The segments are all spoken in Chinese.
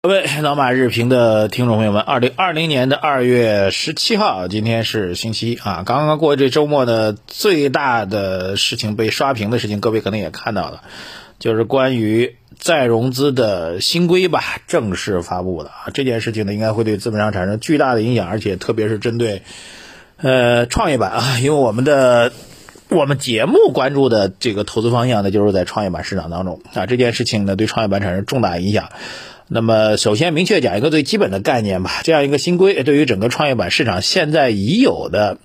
各位老马日评的听众朋友们，二零二零年的二月十七号，今天是星期一啊。刚刚过这周末呢，最大的事情被刷屏的事情，各位可能也看到了，就是关于再融资的新规吧，正式发布的啊。这件事情呢，应该会对资本上产生巨大的影响，而且特别是针对呃创业板啊，因为我们的我们节目关注的这个投资方向呢，就是在创业板市场当中啊。这件事情呢，对创业板产生重大影响。那么，首先明确讲一个最基本的概念吧。这样一个新规，对于整个创业板市场现在已有的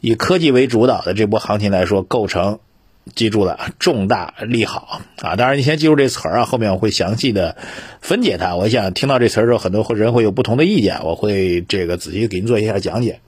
以科技为主导的这波行情来说，构成记住了重大利好啊！当然，你先记住这词儿啊，后面我会详细的分解它。我想听到这词儿之后，很多人会有不同的意见，我会这个仔细给您做一下讲解。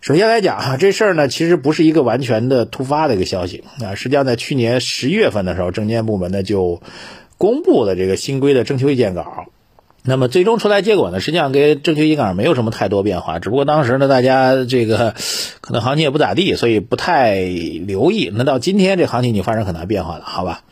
首先来讲哈，这事儿呢，其实不是一个完全的突发的一个消息啊。实际上，在去年十一月份的时候，证监部门呢就。公布的这个新规的征求意见稿，那么最终出来结果呢，实际上跟征求意见稿没有什么太多变化，只不过当时呢，大家这个可能行情也不咋地，所以不太留意。那到今天这行情已经发生很大变化了，好吧？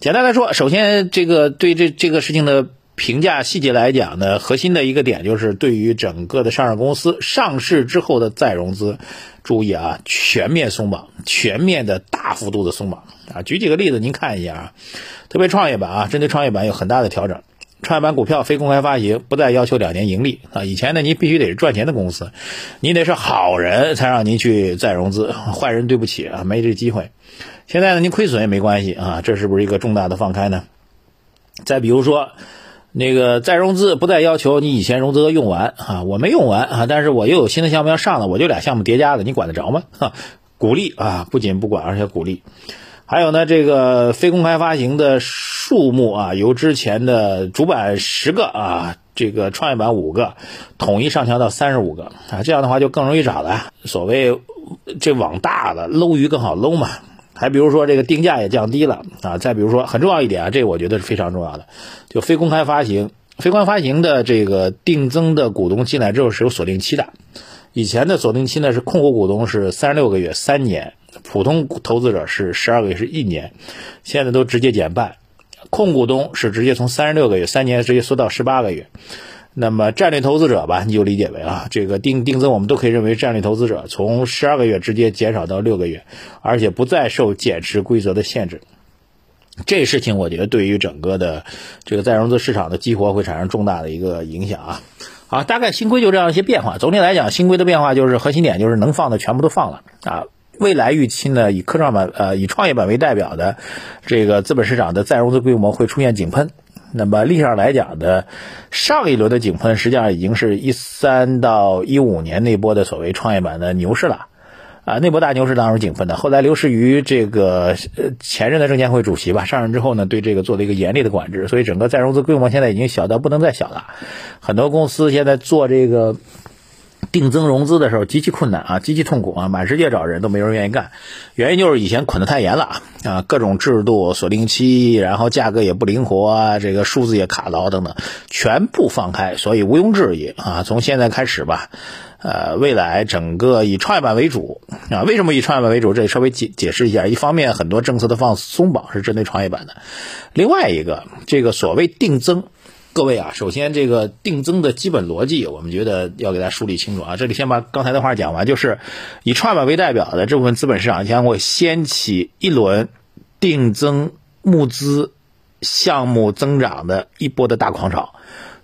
简单来说，首先这个对这这个事情的评价细节来讲呢，核心的一个点就是对于整个的上市公司上市之后的再融资，注意啊，全面松绑，全面的大幅度的松绑啊。举几个例子，您看一下啊。特别创业板啊，针对创业板有很大的调整。创业板股票非公开发行，不再要求两年盈利啊。以前呢，您必须得是赚钱的公司，你得是好人才让您去再融资，坏人对不起啊，没这机会。现在呢，您亏损也没关系啊，这是不是一个重大的放开呢？再比如说，那个再融资不再要求你以前融资额用完啊，我没用完啊，但是我又有新的项目要上了，我就俩项目叠加的，你管得着吗？哈，鼓励啊，不仅不管，而且鼓励。还有呢，这个非公开发行的数目啊，由之前的主板十个啊，这个创业板五个，统一上调到三十五个啊，这样的话就更容易找了。所谓这网大了，搂鱼更好搂嘛。还比如说这个定价也降低了啊。再比如说很重要一点啊，这个我觉得是非常重要的，就非公开发行，非公开发行的这个定增的股东进来之后是有锁定期的，以前的锁定期呢是控股股东是三十六个月，三年。普通投资者是十二个月，是一年，现在都直接减半。控股股东是直接从三十六个月，三年直接缩到十八个月。那么战略投资者吧，你就理解为啊，这个定定增我们都可以认为战略投资者从十二个月直接减少到六个月，而且不再受减持规则的限制。这事情我觉得对于整个的这个再融资市场的激活会产生重大的一个影响啊。好，大概新规就这样一些变化。总体来讲，新规的变化就是核心点就是能放的全部都放了啊。未来预期呢，以科创板呃以创业板为代表的这个资本市场的再融资规模会出现井喷。那么历史上来讲的上一轮的井喷，实际上已经是一三到一五年那波的所谓创业板的牛市了啊，那波大牛市当中井喷的。后来刘士余这个前任的证监会主席吧上任之后呢，对这个做了一个严厉的管制，所以整个再融资规模现在已经小到不能再小了。很多公司现在做这个。定增融资的时候极其困难啊，极其痛苦啊，满世界找人都没人愿意干，原因就是以前捆得太严了啊，各种制度锁定期，然后价格也不灵活啊，这个数字也卡牢等等，全部放开，所以毋庸置疑啊，从现在开始吧，呃，未来整个以创业板为主啊，为什么以创业板为主？这里稍微解解释一下，一方面很多政策的放松绑是针对创业板的，另外一个这个所谓定增。各位啊，首先这个定增的基本逻辑，我们觉得要给大家梳理清楚啊。这里先把刚才的话讲完，就是以创业板为代表的这部分资本市场将会掀起一轮定增募资项目增长的一波的大狂潮，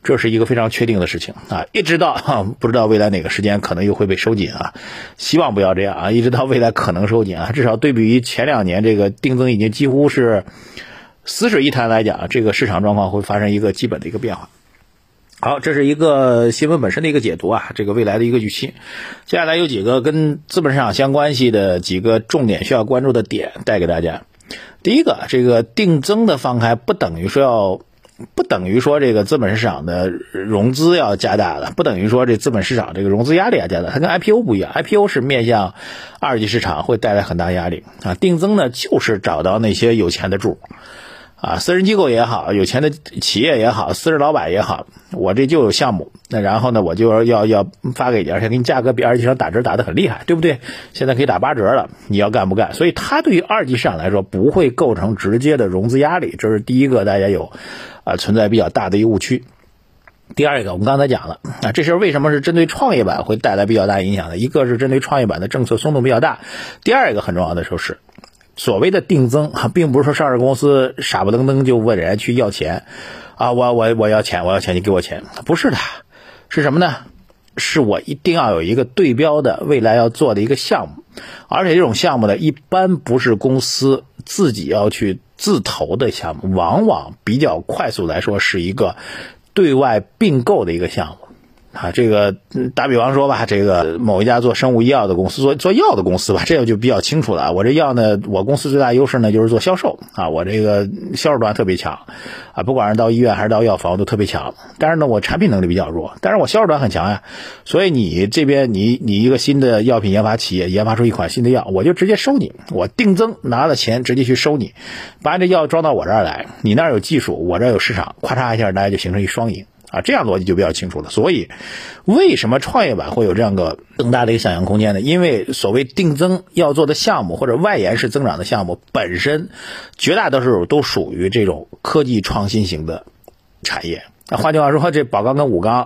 这是一个非常确定的事情啊。一直到不知道未来哪个时间可能又会被收紧啊，希望不要这样啊。一直到未来可能收紧啊，至少对比于前两年，这个定增已经几乎是。死水一潭来讲，这个市场状况会发生一个基本的一个变化。好，这是一个新闻本身的一个解读啊，这个未来的一个预期。接下来有几个跟资本市场相关系的几个重点需要关注的点带给大家。第一个，这个定增的放开不等于说要，不等于说这个资本市场的融资要加大了，不等于说这资本市场这个融资压力要加大。它跟 IPO 不一样，IPO 是面向二级市场会带来很大压力啊，定增呢就是找到那些有钱的主。啊，私人机构也好，有钱的企业也好，私人老板也好，我这就有项目，那然后呢，我就要要发给你，而且给你价格比二级市场打折打得很厉害，对不对？现在可以打八折了，你要干不干？所以它对于二级市场来说不会构成直接的融资压力，这是第一个大家有啊存在比较大的一个误区。第二个，我们刚才讲了啊，这事为什么是针对创业板会带来比较大影响的？一个是针对创业板的政策松动比较大，第二个很重要的就是所谓的定增，并不是说上市公司傻不愣登就问人家去要钱啊，我我我要钱，我要钱，你给我钱，不是的，是什么呢？是我一定要有一个对标的未来要做的一个项目，而且这种项目呢，一般不是公司自己要去自投的项目，往往比较快速来说是一个。对外并购的一个项目，啊，这个打比方说吧，这个某一家做生物医药的公司，做做药的公司吧，这个就比较清楚了。我这药呢，我公司最大优势呢就是做销售啊，我这个销售端特别强啊，不管是到医院还是到药房都特别强。但是呢，我产品能力比较弱，但是我销售端很强呀。所以你这边你你一个新的药品研发企业研发出一款新的药，我就直接收你，我定增拿了钱直接去收你，把这药装到我这儿来，你那儿有技术，我这儿有市场，咔嚓一下大家就形成一。双赢啊，这样逻辑就比较清楚了。所以，为什么创业板会有这样个更大的一个想象空间呢？因为所谓定增要做的项目或者外延式增长的项目本身，绝大多数都属于这种科技创新型的产业。那换句话说，这宝钢跟武钢，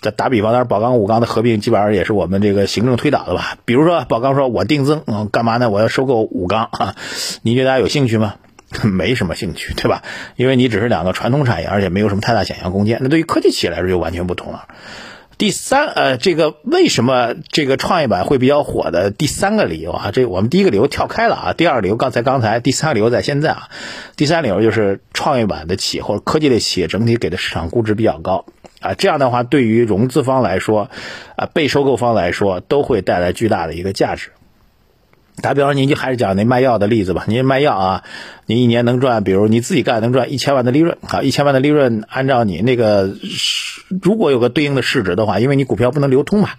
打打比方，但是宝钢武钢的合并基本上也是我们这个行政推导的吧？比如说宝钢说，我定增，嗯，干嘛呢？我要收购武钢啊？你觉得大家有兴趣吗？没什么兴趣，对吧？因为你只是两个传统产业，而且没有什么太大想象空间。那对于科技企业来说就完全不同了。第三，呃，这个为什么这个创业板会比较火的第三个理由啊？这我们第一个理由跳开了啊，第二个理由刚才刚才，第三个理由在现在啊。第三理由就是创业板的企业或者科技类企业整体给的市场估值比较高啊，这样的话对于融资方来说，啊，被收购方来说都会带来巨大的一个价值。打比方，您就还是讲那卖药的例子吧。您卖药啊，您一年能赚，比如你自己干能赚一千万的利润啊，一千万的利润，按照你那个，如果有个对应的市值的话，因为你股票不能流通嘛，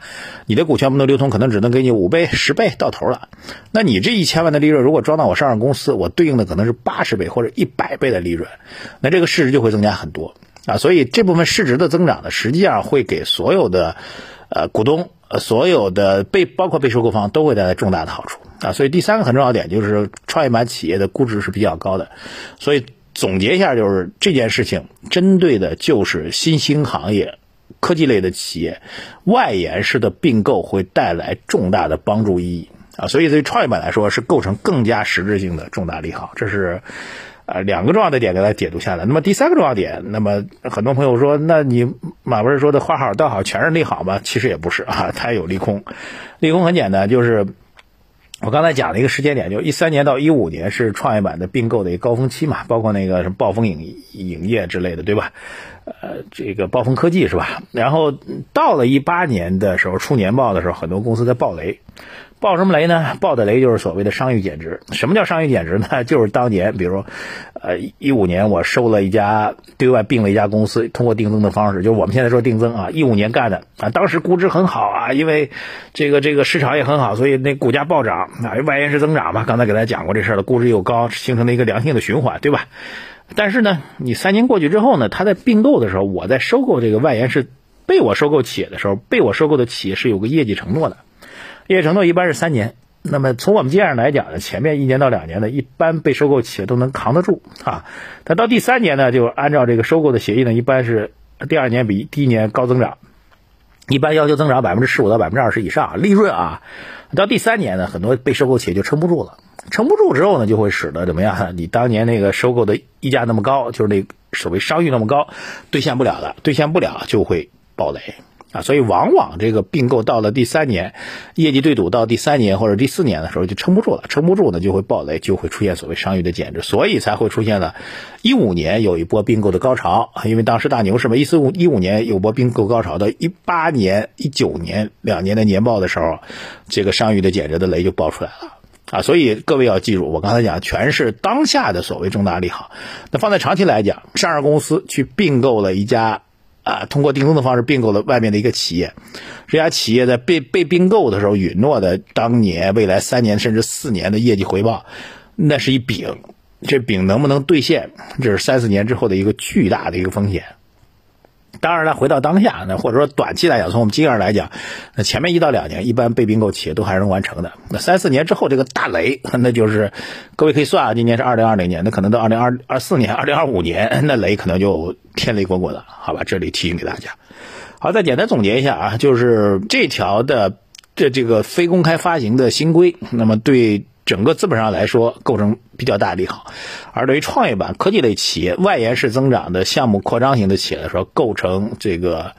你的股权不能流通，可能只能给你五倍、十倍到头了。那你这一千万的利润，如果装到我上市公司，我对应的可能是八十倍或者一百倍的利润，那这个市值就会增加很多啊。所以这部分市值的增长呢，实际上会给所有的呃股东、呃所有的被包括被收购方都会带来重大的好处。啊，所以第三个很重要点就是创业板企业的估值是比较高的，所以总结一下就是这件事情针对的就是新兴行业、科技类的企业，外延式的并购会带来重大的帮助意义啊，所以对创业板来说是构成更加实质性的重大利好，这是啊两个重要的点给大家解读下来。那么第三个重要点，那么很多朋友说，那你马博士说的花好道好全是利好吗？其实也不是啊，它有利空，利空很简单，就是。我刚才讲了一个时间点，就一三年到一五年是创业板的并购的一个高峰期嘛，包括那个什么暴风影影业之类的，对吧？呃，这个暴风科技是吧？然后到了一八年的时候出年报的时候，很多公司在爆雷。爆什么雷呢？爆的雷就是所谓的商誉减值。什么叫商誉减值呢？就是当年，比如，呃，一五年我收了一家对外并了一家公司，通过定增的方式，就是我们现在说定增啊，一五年干的啊，当时估值很好啊，因为这个这个市场也很好，所以那股价暴涨啊，外延式增长嘛。刚才给大家讲过这事儿了，估值又高，形成了一个良性的循环，对吧？但是呢，你三年过去之后呢，他在并购的时候，我在收购这个外延式被我收购企业的时候，被我收购的企业是有个业绩承诺的。业绩承诺一般是三年，那么从我们经验上来讲呢，前面一年到两年呢，一般被收购企业都能扛得住啊。但到第三年呢，就按照这个收购的协议呢，一般是第二年比第一年高增长，一般要求增长百分之十五到百分之二十以上利润啊。到第三年呢，很多被收购企业就撑不住了，撑不住之后呢，就会使得怎么样？你当年那个收购的溢价那么高，就是那所谓商誉那么高，兑现不了的，兑现不了就会暴雷。啊，所以往往这个并购到了第三年，业绩对赌到第三年或者第四年的时候就撑不住了，撑不住呢就会暴雷，就会出现所谓商誉的减值，所以才会出现了，一五年有一波并购的高潮，因为当时大牛市嘛，一四五一五年有波并购高潮，到一八年、一九年两年的年报的时候，这个商誉的减值的雷就爆出来了啊，所以各位要记住，我刚才讲全是当下的所谓重大利好，那放在长期来讲，上市公司去并购了一家。啊，通过定增的方式并购了外面的一个企业，这家企业在被被并购的时候允诺的当年未来三年甚至四年的业绩回报，那是一饼，这饼能不能兑现，这是三四年之后的一个巨大的一个风险。当然了，回到当下，那或者说短期来讲，从我们经验来讲，那前面一到两年，一般被并购企业都还是能完成的。那三四年之后，这个大雷，那就是各位可以算啊，今年是二零二零年，那可能到二零二二四年、二零二五年，那雷可能就天雷滚滚了，好吧？这里提醒给大家。好，再简单总结一下啊，就是这条的这这个非公开发行的新规，那么对。整个资本上来说，构成比较大的利好；而对于创业板科技类企业、外延式增长的项目扩张型的企业来说，构成这个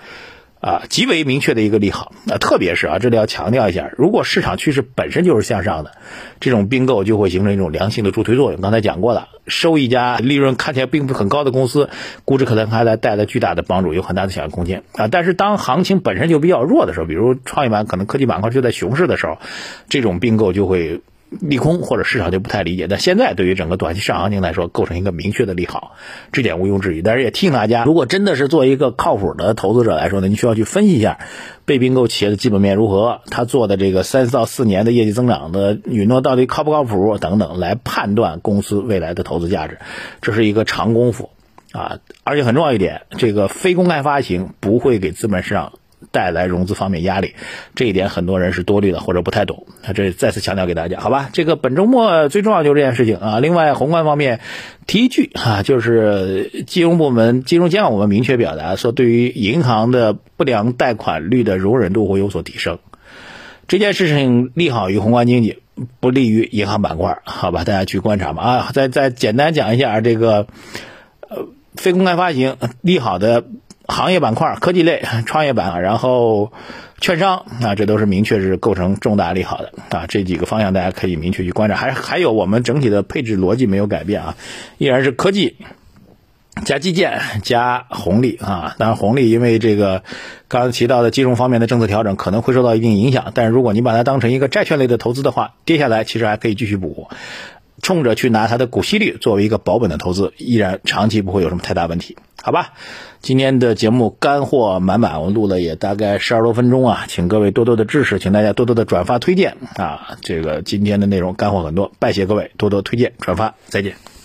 啊极为明确的一个利好。那特别是啊，这里要强调一下，如果市场趋势本身就是向上的，这种并购就会形成一种良性的助推作用。刚才讲过了，收一家利润看起来并不很高的公司，估值可能还来带来巨大的帮助，有很大的想象空间啊。但是当行情本身就比较弱的时候，比如创业板可能科技板块就在熊市的时候，这种并购就会。利空或者市场就不太理解，但现在对于整个短期市场行情来说，构成一个明确的利好，这点毋庸置疑。但是也提醒大家，如果真的是做一个靠谱的投资者来说呢，你需要去分析一下被并购企业的基本面如何，他做的这个三到四年的业绩增长的允诺到底靠不靠谱等等，来判断公司未来的投资价值，这是一个长功夫啊。而且很重要一点，这个非公开发行不会给资本市场。带来融资方面压力，这一点很多人是多虑的或者不太懂。那这再次强调给大家，好吧？这个本周末最重要就是这件事情啊。另外，宏观方面提一句啊，就是金融部门、金融监管部门明确表达说，对于银行的不良贷款率的容忍度会有所提升。这件事情利好于宏观经济，不利于银行板块，好吧？大家去观察吧。啊，再再简单讲一下这个呃非公开发行利好的。行业板块、科技类、创业板，然后券商啊，这都是明确是构成重大利好的啊。这几个方向大家可以明确去观察。还还有我们整体的配置逻辑没有改变啊，依然是科技加基建加红利啊。当然红利因为这个刚才提到的金融方面的政策调整可能会受到一定影响，但是如果你把它当成一个债券类的投资的话，跌下来其实还可以继续补，冲着去拿它的股息率作为一个保本的投资，依然长期不会有什么太大问题。好吧，今天的节目干货满满，我录了也大概十二多分钟啊，请各位多多的支持，请大家多多的转发推荐啊，这个今天的内容干货很多，拜谢各位多多推荐转发，再见。